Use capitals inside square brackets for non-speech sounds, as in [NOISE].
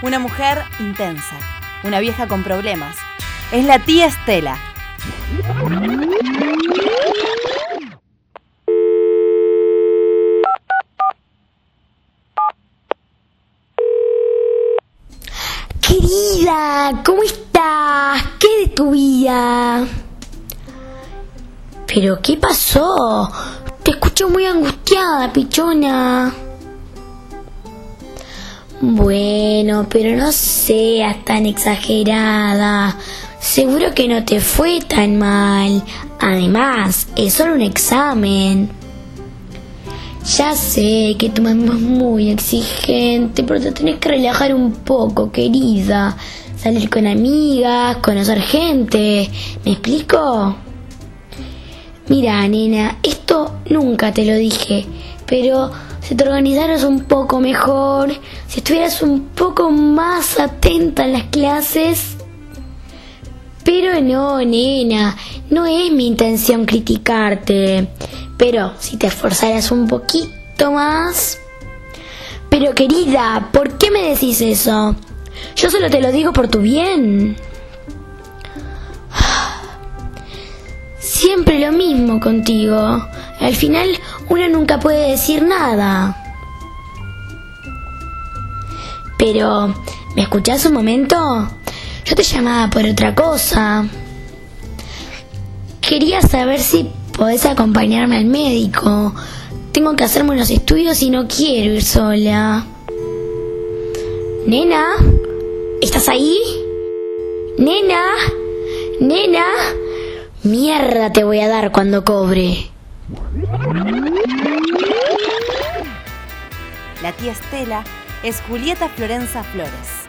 Una mujer intensa, una vieja con problemas. Es la tía Estela. Querida, ¿cómo estás? ¿Qué de tu vida? ¿Pero qué pasó? Te escucho muy angustiada, pichona. Bueno, pero no seas tan exagerada. Seguro que no te fue tan mal. Además, es solo un examen. Ya sé que tu mamá es muy exigente, pero te tenés que relajar un poco, querida. Salir con amigas, conocer gente. ¿Me explico? Mira, nena, esto nunca te lo dije, pero si te organizaras un poco mejor, si estuvieras un poco más atenta en las clases. Pero no, nena, no es mi intención criticarte. Pero si te esforzaras un poquito más... Pero querida, ¿por qué me decís eso? Yo solo te lo digo por tu bien. [SIGHS] Siempre lo mismo contigo. Al final uno nunca puede decir nada. Pero, ¿me escuchás un momento? Yo te llamaba por otra cosa. Quería saber si podés acompañarme al médico. Tengo que hacerme unos estudios y no quiero ir sola. Nena, ¿estás ahí? Nena, nena, mierda te voy a dar cuando cobre. La tía Estela es Julieta Florenza Flores.